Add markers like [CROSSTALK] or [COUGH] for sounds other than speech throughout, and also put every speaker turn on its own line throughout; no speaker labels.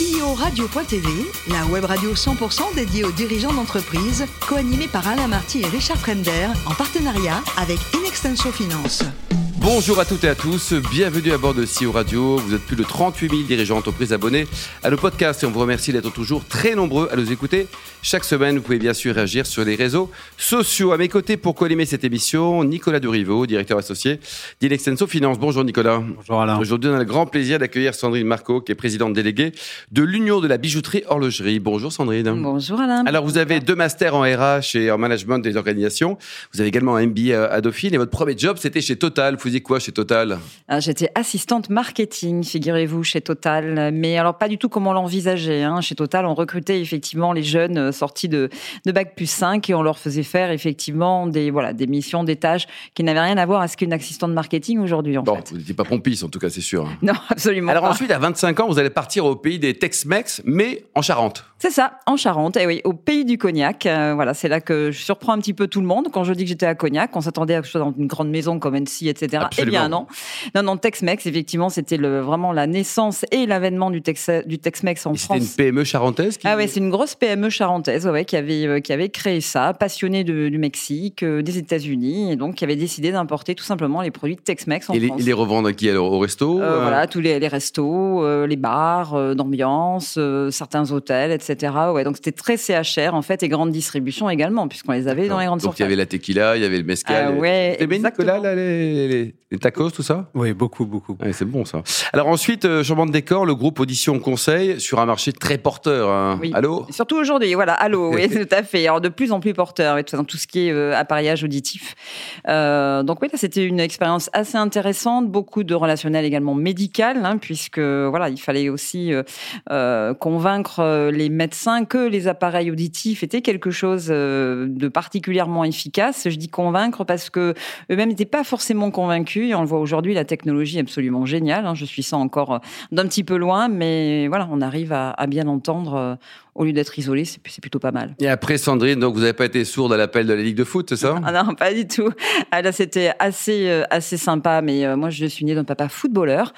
CEO Radio.tv, la web radio 100% dédiée aux dirigeants d'entreprise, co-animée par Alain Marty et Richard Fremder, en partenariat avec Inextenso Finance.
Bonjour à toutes et à tous, bienvenue à bord de CEO Radio. Vous êtes plus de 38 000 dirigeants d'entreprise abonnés à nos podcasts et on vous remercie d'être toujours très nombreux à nous écouter. Chaque semaine, vous pouvez bien sûr réagir sur les réseaux sociaux. À mes côtés pour co-animer cette émission, Nicolas Durivo, directeur associé d'Inextenso Finance. Bonjour Nicolas.
Bonjour Alain.
Aujourd'hui, on a le grand plaisir d'accueillir Sandrine Marco, qui est présidente déléguée de l'Union de la bijouterie horlogerie. Bonjour Sandrine.
Bonjour Alain.
Alors, vous avez deux masters en RH et en management des organisations. Vous avez également un MBA à Dauphine et votre premier job, c'était chez Total. Vous faisiez quoi chez Total
Ah, J'étais assistante marketing, figurez-vous, chez Total. Mais alors, pas du tout comme on l'envisageait. hein. Chez Total, on recrutait effectivement les jeunes euh, sortis de, de Bac plus 5 et on leur faisait faire effectivement des, voilà, des missions, des tâches qui n'avaient rien à voir à ce qu'une assistante marketing aujourd'hui, en
Bon,
fait.
vous n'étiez pas pompiste en tout cas, c'est sûr.
Non, absolument
Alors
pas.
ensuite, à 25 ans, vous allez partir au pays des Tex-Mex, mais en Charente.
C'est ça, en Charente, eh oui, au pays du cognac. Euh, voilà, c'est là que je surprends un petit peu tout le monde. Quand je dis que j'étais à Cognac, on s'attendait à quelque chose dans une grande maison comme Annecy, etc.
Absolument.
Eh bien non. Non, non, Tex-Mex, effectivement, c'était vraiment la naissance et l'avènement du, Tex, du Tex-Mex en
Et C'était
France.
une PME charentaise qui...
Ah ouais, c'est une grosse PME charentaise ouais, qui, avait, euh, qui avait créé ça, passionnée de- du Mexique, euh, des États-Unis, et donc qui avait décidé d'importer tout simplement les produits de Tex-Mex en
Et
France.
ils les revendent à qui alors Au resto
Euh, Voilà, tous les, les restos, les bars d'ambiance, certains hôtels, etc. Ouais, donc c'était très CHR en fait et grande distribution également, puisqu'on les avait dans les grandes
Donc il y avait la tequila, il y avait le mezcal.
Ah ouais, exactement.
Nicolas, là, les, les- les tacos, tout ça?
Oui, beaucoup, beaucoup.
Ouais, c'est bon ça. Alors ensuite, euh, changement de décor, le groupe Audition Conseil sur un marché très porteur. hein.
Oui.
Allô?
Et Surtout aujourd'hui, voilà, allô, [LAUGHS] oui, tout à fait. Alors de plus en plus porteur, oui, dans tout ce qui est euh, appareillage auditif. Euh, donc oui, là, c'était une expérience assez intéressante, beaucoup de relationnel également médical, hein, puisque voilà, il fallait aussi euh, convaincre les médecins que les appareils auditifs étaient quelque chose euh, de particulièrement efficace. Je dis convaincre parce que eux-mêmes n'étaient pas forcément convaincus. Et on le voit aujourd'hui, la technologie est absolument géniale. hein. Je suis ça encore euh, d'un petit peu loin, mais voilà, on arrive à, à bien entendre. euh, au lieu d'être isolé, c'est plutôt pas mal.
Et après Sandrine, donc vous n'avez pas été sourde à l'appel de la Ligue de foot, c'est ça?
Ah non, pas du tout. Ah là, c'était assez, euh, assez sympa, mais euh, moi, je suis née d'un papa footballeur.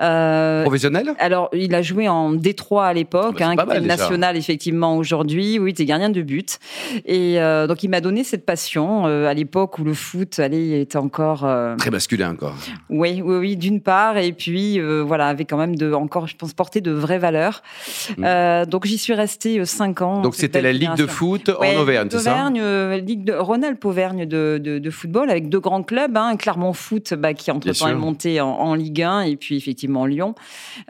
Euh,
Professionnel?
alors, il a joué en Détroit à l'époque,
Ah bah,
hein, national effectivement aujourd'hui. Oui, il était gardien de but. Et donc, il m'a donné cette passion à l'époque où le foot, allez, était encore.
Très
oui, oui, oui, d'une part, et puis euh, voilà, avait quand même de, encore, je pense, porté de vraies valeurs.
Mm.
Euh, donc, j'y suis restée euh, cinq ans.
Donc c'était la Ligue de foot
Ouais,
en Auvergne, c'est ça
Auvergne, euh, Ligue de Rhône-Alpes Auvergne de, de, de football avec deux grands clubs, hein, Clermont Foot bah, qui entre temps est monté en, en Ligue 1 et puis effectivement Lyon.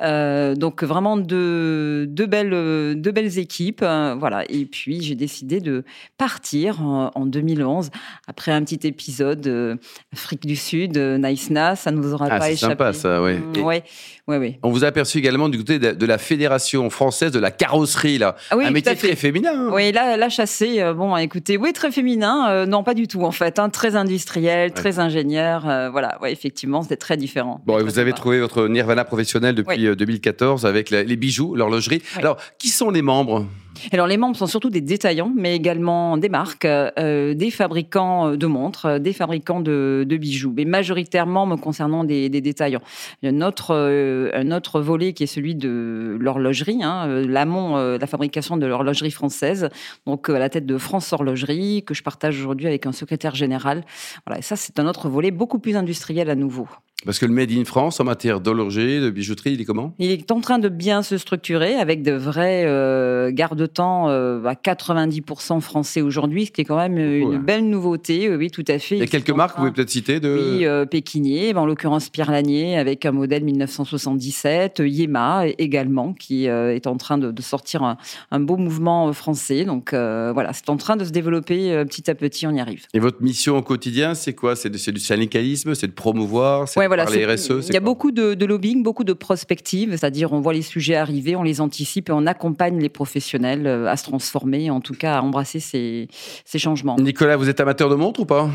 Euh, donc vraiment deux, deux belles euh, deux belles équipes, euh, voilà. Et puis j'ai décidé de partir en, en 2011 après un petit épisode euh, Afrique du Sud, Nice Na, ça ne vous aura
Ah,
pas
c'est
échappé.
sympa ça, ouais.
Mm,
Et
ouais, ouais, ouais.
On vous a aperçu également du côté de, de la Fédération française de la carrosserie, là.
Ah oui,
un métier très féminin. hein.
Oui, là, là chassé, euh, bon, écoutez, oui, très féminin, euh, non, pas du tout en fait, hein, très industriel, très ingénieur, euh, voilà, ouais, effectivement, c'était très différent.
Bon, et vous avez trouvé votre nirvana professionnel depuis
Oui.
euh, 2014 avec la- les bijoux, l'horlogerie.
Oui.
Alors, qui sont les membres?
Alors, les membres sont surtout des détaillants, mais également des marques, euh, des fabricants de montres, euh, des fabricants de, bijoux, mais majoritairement me concernant des, des détaillants. Autre, euh, un autre volet qui est celui de l'horlogerie, hein, euh, l'amont, euh, la fabrication de l'horlogerie française, donc euh, à la tête de France Horlogerie, que je partage aujourd'hui avec un secrétaire général. Voilà, ça, c'est un autre volet beaucoup plus industriel à nouveau.
Parce que le Made in France en matière d'horlogerie, de bijouterie, il est comment?
Il est en train de bien se structurer avec de vrais euh, garde-temps euh, à 90% français aujourd'hui, ce qui est quand même euh, une
ouais.
belle nouveauté. Oui, tout à fait.
Il y a quelques marques, vous
train-
pouvez peut-être citer de...
Oui, euh, Pékinier, ben, en l'occurrence Pierre Lanier avec un modèle 1977, euh, Yema également qui euh, est en train de, de sortir un, un beau mouvement euh, français. Donc euh, voilà, c'est en train de se développer euh, petit à petit, on y arrive.
Et votre mission au quotidien, c'est quoi? C'est du syndicalisme, c'est de promouvoir, c'est
Ouais,
de
voilà,
RSE c'est
Il y a beaucoup de, de lobbying, beaucoup de prospective, c'est-à-dire on voit les sujets arriver, on les anticipe et on accompagne les professionnels euh, à se transformer, en tout cas à embrasser ces, ces changements.
Nicolas, vous êtes amateur de montres ou pas?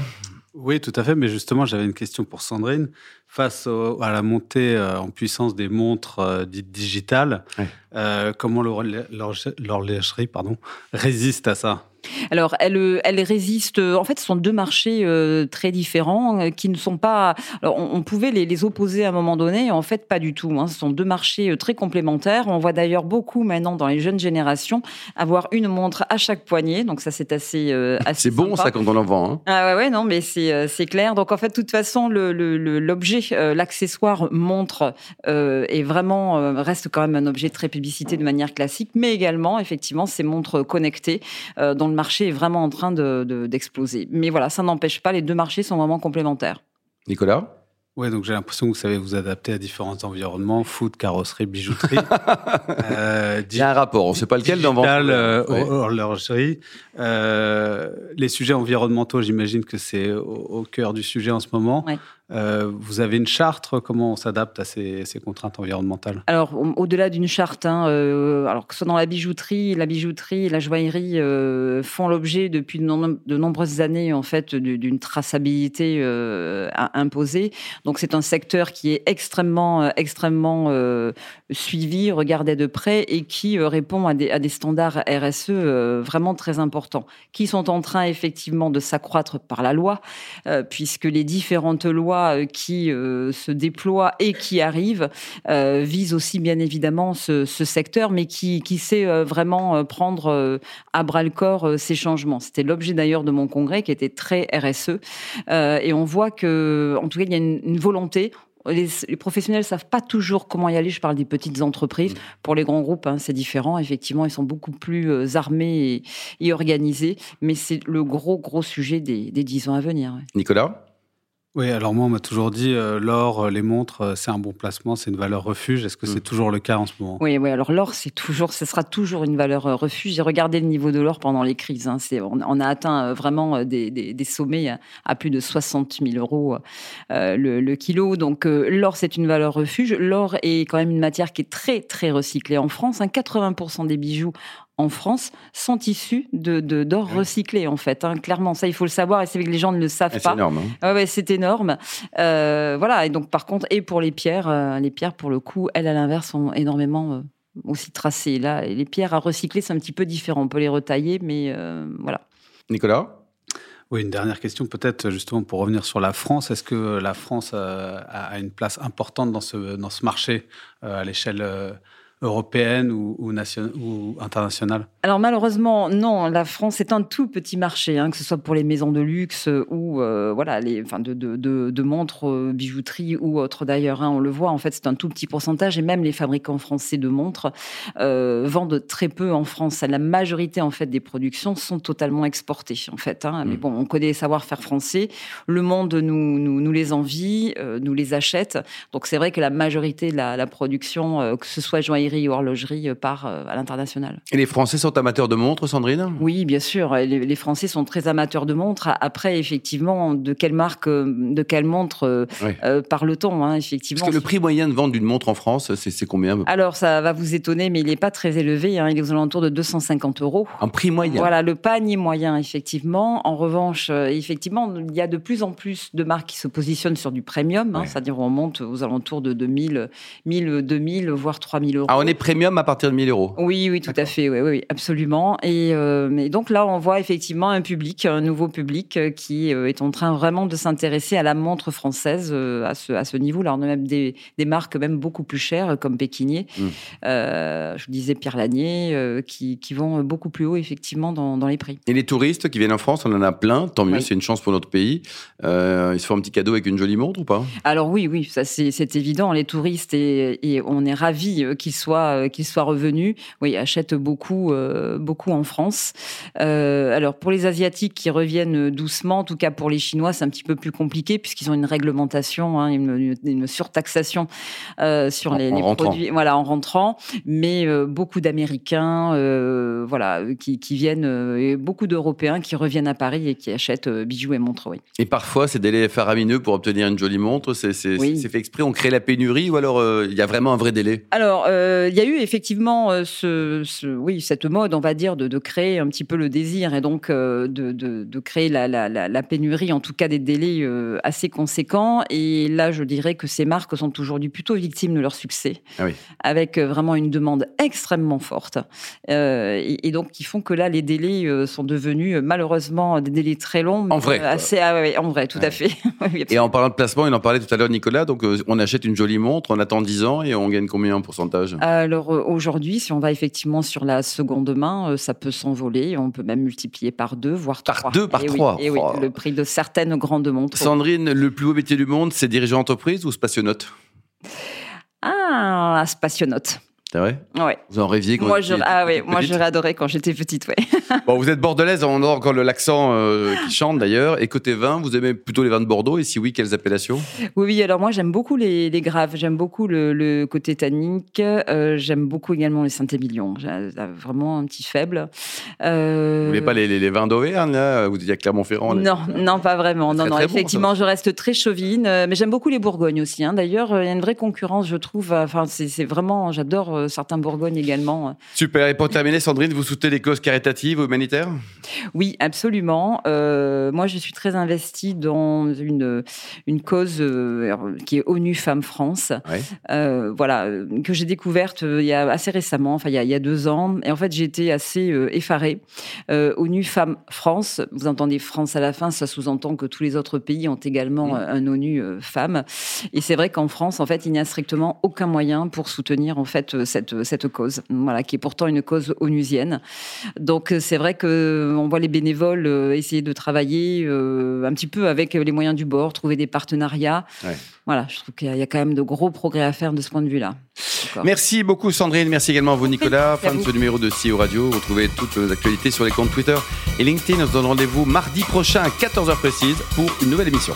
Oui, tout à fait. Mais justement, j'avais une question pour Sandrine. Face au- à la montée euh, en puissance des montres euh, dites digitales,
Ouais.
euh, comment l'horlogerie pardon, résiste à ça?
Alors, elle, elle résiste. En fait, ce sont deux marchés euh, très différents euh, qui ne sont pas. Alors, on, pouvait les, les, opposer à un moment donné. En fait, pas du tout. Hein. Ce sont deux marchés euh, très complémentaires. On voit d'ailleurs beaucoup maintenant dans les jeunes générations avoir une montre à chaque poignet. Donc ça, c'est assez. assez
c'est bon ça quand on en vend. Hein.
Ah ouais, ouais, non, mais c'est clair. Donc en fait, de toute façon, l'objet, le, l'accessoire montre est vraiment reste quand même un objet très publicité de manière classique, mais également effectivement ces montres connectées dont le marché est vraiment en train d'exploser. De, Mais voilà, ça n'empêche pas, les deux marchés sont vraiment complémentaires.
Nicolas?
Oui, donc j'ai l'impression que vous savez vous adapter à différents environnements, foot, carrosserie, bijouterie. [LAUGHS]
euh, Il y a un rapport, on ne sait pas lequel dans
euh, horlogerie. Euh, les sujets environnementaux, j'imagine que c'est au, au, cœur du sujet en ce moment. Ouais. Euh, vous avez une charte Comment on s'adapte à ces, contraintes environnementales?
Alors, au-delà d'une charte, hein, euh, alors que ce soit dans la bijouterie, la bijouterie la joaillerie euh, font l'objet depuis de, nombreuses années en fait d'une traçabilité imposée. Donc, c'est un secteur qui est extrêmement, extrêmement suivi, regardé de près et qui répond à des standards RSE vraiment très importants, qui sont en train effectivement de s'accroître par la loi, puisque les différentes lois euh, qui euh, se déploie et qui arrive euh, vise aussi bien évidemment ce, secteur, mais qui, qui sait vraiment prendre à bras le corps ces changements. C'était l'objet d'ailleurs de mon congrès qui était très RSE. et on voit que, en tout cas, il y a une, volonté. Les, professionnels savent pas toujours comment y aller. Je parle des petites entreprises. Mmh. Pour les grands groupes, hein, c'est différent. Effectivement, ils sont beaucoup plus armés et, organisés. Mais c'est le gros, gros sujet des, dix ans à venir.
Nicolas?
Oui, alors moi, on m'a toujours dit euh, l'or, euh, les montres, euh, c'est un bon placement, c'est une valeur refuge. Est-ce que c'est mm. toujours le cas en ce moment?
Oui, oui. Alors l'or, c'est toujours, ce sera toujours une valeur refuge. J'ai regardé le niveau de l'or pendant les crises. Hein. C'est, on, a atteint vraiment des, des, sommets à, plus de 60 000 euros le, le, kilo. Donc l'or, c'est une valeur refuge. L'or est quand même une matière qui est très très recyclée en France. Hein. 80% des bijoux en France sont issus de d'or recyclé en fait. Hein. clairement, ça il faut le savoir et c'est vrai que les gens ne le savent pas. C'est
énorme.
Hein. ouais, c'est énorme. Euh, voilà. Et donc par contre, et pour les pierres, euh, les pierres pour le coup, elles à l'inverse sont énormément euh, aussi tracées. Là, les pierres à recycler, c'est un petit peu différent. On peut les retailler, mais voilà.
Nicolas?
Oui, une dernière question peut-être justement pour revenir sur la France. Est-ce que la France a une place importante dans ce, dans ce marché à l'échelle européenne ou, ou, ou internationale?
Alors malheureusement, non. La France est un tout petit marché, hein, que ce soit pour les maisons de luxe ou euh, voilà, les, enfin de, de, de, montres, euh, bijouterie ou autres d'ailleurs. Hein, on le voit, en fait, c'est un tout petit pourcentage et même les fabricants français de montres euh, vendent très peu en France. La majorité en fait des productions sont totalement exportées en fait. Hein. Mais mm. bon, on connaît les savoir-faire français. Le monde nous, nous, nous les envie, nous les achète. Donc c'est vrai que la majorité de la, la production, que ce soit joaillerie ou horlogerie euh, part euh, à l'international.
Et les Français sont amateurs de montres, Sandrine?
Oui, bien sûr. Les, Français sont très amateurs de montres. Après, effectivement, de quelle marque, euh, de quelle montre parle-t-on hein, effectivement
Parce que le prix moyen de vente d'une montre en France, c'est combien
Alors, ça va vous étonner, mais il n'est pas très élevé. Hein. il est aux alentours de 250 euros.
Un prix moyen?
Voilà, le panier moyen, effectivement. En revanche, effectivement, il y a de plus en plus de marques qui se positionnent sur du premium, hein, c'est-à-dire on monte aux alentours de 2000, 1000, 2000, voire 3000 euros.
Ah, on est premium à partir de 1000 euros.
Oui, oui, tout à fait, oui, oui, absolument. Et, euh, donc là, on voit effectivement un public, un nouveau public euh, qui euh, est en train vraiment de s'intéresser à la montre française à ce, à ce niveau-là. On a même des, des, marques même beaucoup plus chères comme Pékinier, hmm. je vous disais Pierre Lanier, qui, qui, vont beaucoup plus haut effectivement dans, dans, les prix.
Et les touristes qui viennent en France, on en a plein, tant mieux, c'est une chance pour notre pays. ils se font un petit cadeau avec une jolie montre ou pas?
Alors oui, oui, ça c'est évident. Les touristes, et, et on est ravis qu'ils soient euh, qu'il soit revenu. Oui, achètent beaucoup, euh, beaucoup en France. Euh, alors pour les Asiatiques qui reviennent doucement, en tout cas pour les Chinois, c'est un petit peu plus compliqué puisqu'ils ont une réglementation, hein, une, surtaxation sur les, produits, voilà, en rentrant. Mais beaucoup d'Américains, voilà, qui, viennent, et beaucoup d'Européens qui reviennent à Paris et qui achètent bijoux et montres. Oui.
Et parfois, c'est délais faramineux pour obtenir une jolie montre. C'est fait exprès. On crée la pénurie ou alors il y a vraiment un vrai délai?
Alors euh, il y a eu effectivement euh, ce, oui, cette mode, on va dire, de, créer un petit peu le désir et donc de, de, créer la, la, la, pénurie, en tout cas des délais assez conséquents. Et là, je dirais que ces marques sont aujourd'hui plutôt victimes de leur succès, ah avec vraiment une demande extrêmement forte. Et, donc, qui font que là, les délais sont devenus malheureusement des délais très longs.
En vrai.
Assez, ah en vrai, tout à fait. [LAUGHS]
et en parlant de placement, il en parlait tout à l'heure, Nicolas. Donc, on achète une jolie montre, on attend 10 ans et on gagne combien en pourcentage?
Alors euh, aujourd'hui, si on va effectivement sur la seconde main, euh, ça peut s'envoler. On peut même multiplier par deux, voire
par deux, par trois.
Et oui, oh. le prix de certaines grandes montres.
Sandrine, le plus beau métier du monde, c'est dirigeant d'entreprise ou spationaute?
Ah, spationaute.
Vrai
Ouais.
Vous en rêviez quand
moi, je, Ah oui, moi j'aurais adoré quand j'étais petite, ouais. [LAUGHS]
bon, vous êtes bordelaise, on a encore l'accent euh, qui chante d'ailleurs. Et côté vin, vous aimez plutôt les vins de Bordeaux Et si oui, quelles appellations
Oui, oui, alors moi j'aime beaucoup les, les graves, j'aime beaucoup le, côté tannique, euh, j'aime beaucoup également les Saint-Émilion. J'ai vraiment un petit faible.
Euh... Vous voulez pas les, les, vins d'Auvergne, là Vous dites à Clermont-Ferrand
Non, non, pas vraiment. Non, non, effectivement, je reste très chauvine, euh, mais j'aime beaucoup les Bourgognes aussi. Hein. D'ailleurs, il y a une vraie concurrence, je trouve. Enfin, c'est vraiment, j'adore euh, certains Bourgognes également.
Super. Et pour terminer, Sandrine, vous soutenez les causes caritatives, humanitaires?
Oui, absolument. Euh, moi, je suis très investie dans une, une cause euh, qui est ONU Femmes France. voilà, que j'ai découverte il y a assez récemment, enfin il y a, il y a deux ans. Et en fait, j'ai été assez effarée. ONU Femmes France, vous entendez France à la fin, ça sous-entend que tous les autres pays ont également mmh. un ONU Femmes. Et c'est vrai qu'en France, en fait, il n'y a strictement aucun moyen pour soutenir en fait cette cette cause, voilà, qui est pourtant une cause onusienne. Donc euh, c'est vrai que euh, on voit les bénévoles euh, essayer de travailler un petit peu avec les moyens du bord, trouver des partenariats. Voilà, je trouve qu'il y a quand même de gros progrès à faire de ce point de vue-là.
Merci beaucoup Sandrine, merci également à vous Nicolas. Fin de ce numéro de CEO Radio. Vous trouvez toutes nos actualités sur les comptes Twitter et LinkedIn. On se donne rendez-vous mardi prochain à 14h précise pour une nouvelle émission.